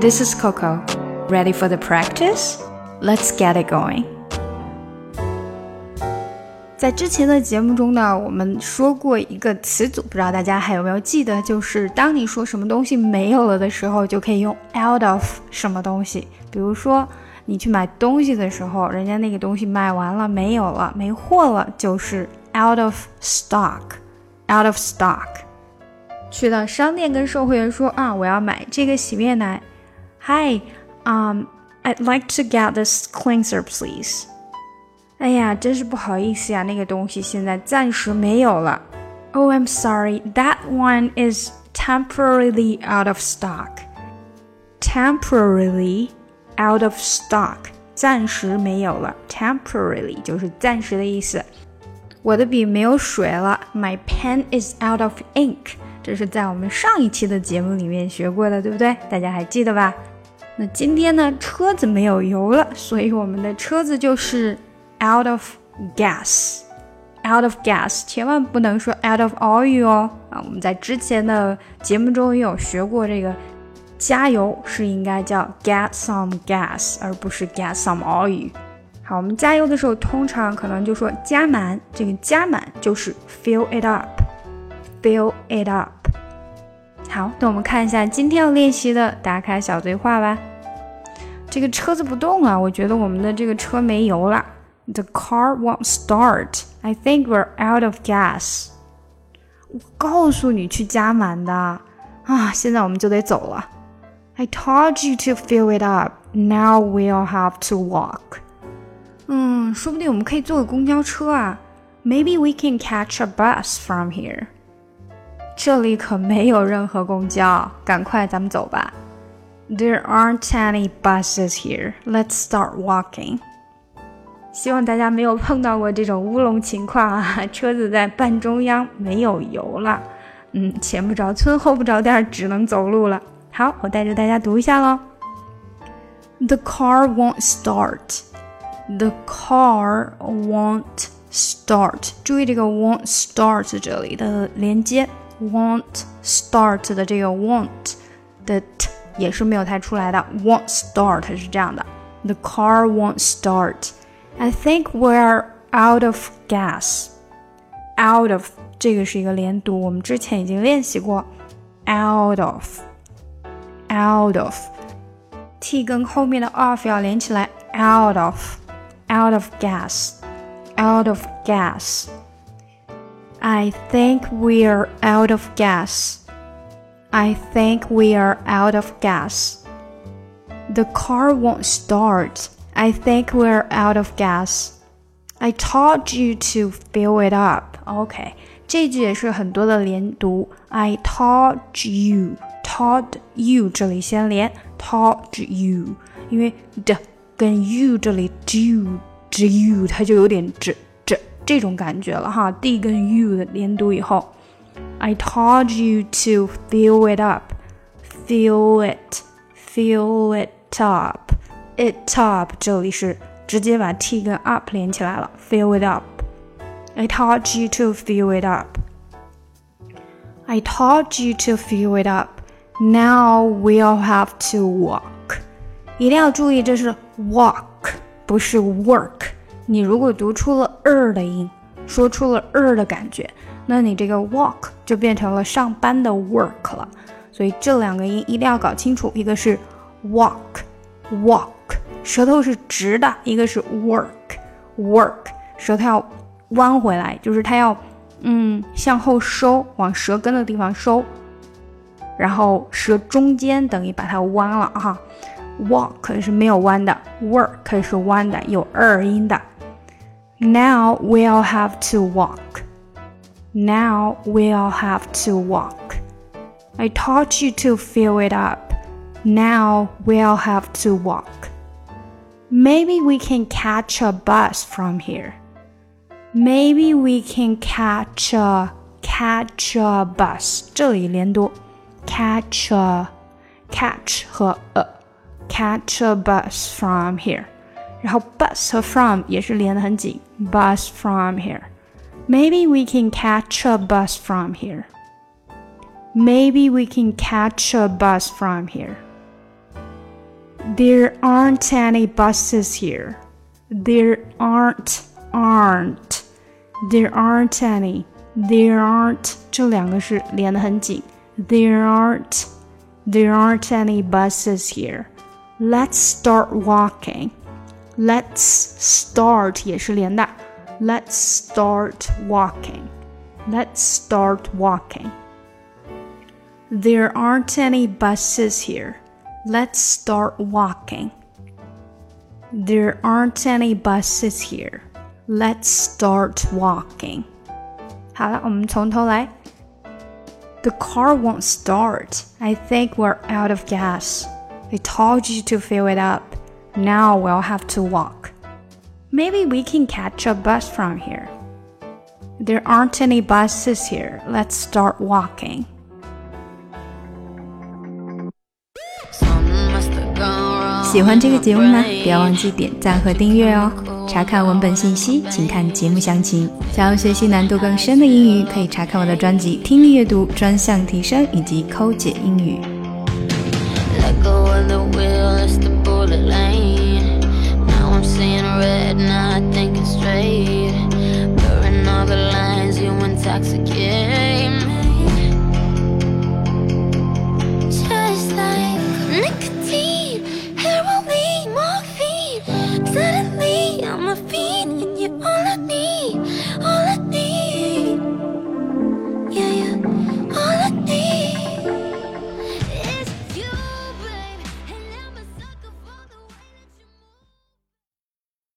This is Coco. Ready for the practice? Let's get it going. 在之前的节目中呢，我们说过一个词组，不知道大家还有没有记得？就是当你说什么东西没有了的时候，就可以用 out of 什么东西。比如说，你去买东西的时候，人家那个东西卖完了，没有了，没货了，就是 out of stock，out of stock。去到商店跟售货员说啊，我要买这个洗面奶。Hi, um, I'd like to get this cleanser, please. 哎呀，真是不好意思呀，那个东西现在暂时没有了。Oh, I'm sorry, that one is temporarily out of stock. Temporarily out of stock，暂时没有了。Temporarily 就是暂时的意思。我的笔没有水了。My pen is out of ink。这是在我们上一期的节目里面学过的，对不对？大家还记得吧？ 那今天呢，车子没有油了，所以我们的车子就是。out of gas。out of gas，千万不能说 out of oil 哦啊！我们在之前的节目中也有学过，这个加油是应该叫 get some gas，而不是 get some oil。好，我们加油的时候通常可能就说加满，这个加满就是 fill it up，fill it up。好，那我们看一下今天要练习的打卡小对话吧。这个车子不动啊，我觉得我们的这个车没油了。The car won't start. I think we're out of gas. 我告诉你去加满的啊！现在我们就得走了。I told you to fill it up. Now we'll have to walk. 嗯，说不定我们可以坐个公交车啊。Maybe we can catch a bus from here. 这里可没有任何公交，赶快咱们走吧。 There aren't any buses here. Let's start walking. 希望大家没有碰到过这种乌龙情况啊！车子在半中央没有油了，嗯，前不着村后不着店，只能走路了。好，我带着大家读一下喽。The car won't start. The car won't start. 注意这个 won't start 这里的连接，won't start 的这个 won't 的 t 也是没有太出来的。won't start 是这样的，The car won't start. I think we're out of gas. Out of 这个是一个连读，我们之前已经练习过。Out of, out of, t 跟后面的 of 要连起来。Out of, out of gas, out of gas. I think we're out of gas. I think we are out of gas. The car won't start. I think we're out of gas. I told you to fill it up. OK，这句也是很多的连读。I told you, told you 这里先连 told you，因为的跟 you 这里 do do you 它就有点这这这种感觉了哈。d 跟 u 的连读以后 ，I told you to fill it up, fill it, fill it up。it up，这里是直接把 t 跟 up 连起来了，fill it up。I told you to fill it up. I told you to fill it up. Now we'll have to walk. 一定要注意，这是 walk，不是 work。你如果读出了 er 的音，说出了 er 的感觉， 那你这个 walk 就变成了上班的 work 了。所以这两个音一定要搞清楚，一个是 walk，walk。舌头是直的，一个是 work work，舌头要弯回来，就是它要嗯向后收，往舌根的地方收，然后舌中间等于把它弯了哈。walk 是没有弯的，work 是弯的，有二音的。Now we'll have to walk. Now we'll have to walk. I taught you to fill it up. Now we'll have to walk. Maybe we can catch a bus from here. Maybe we can catch a catch a bus. 这里连读，catch a catch 和 a catch a bus from here. 然后 bus 和 from 也是连得很紧，bus from here. Maybe we can catch a bus from here. Maybe we can catch a bus from here. There aren't any buses here. There aren't, aren't. There aren't any. There aren't 这两个是连得很紧。There aren't. There aren't any buses here. Let's start walking. Let's start 也是连的。 Let's start walking. Let's start walking. There aren't any buses here. Let's start walking. There aren't any buses here. Let's start walking. 好了，我们从头来。The car won't start. I think we're out of gas. I told you to fill it up. Now we'll have to walk. Maybe we can catch a bus from here. There aren't any buses here. Let's start walking. 喜欢这个节目吗？不要忘记点赞和订阅哦！查看文本信息，请看节目详情。想要学习难度更深的英语，可以查看我的专辑《听力阅读专项提升》以及《抠解英语》。 intoxicated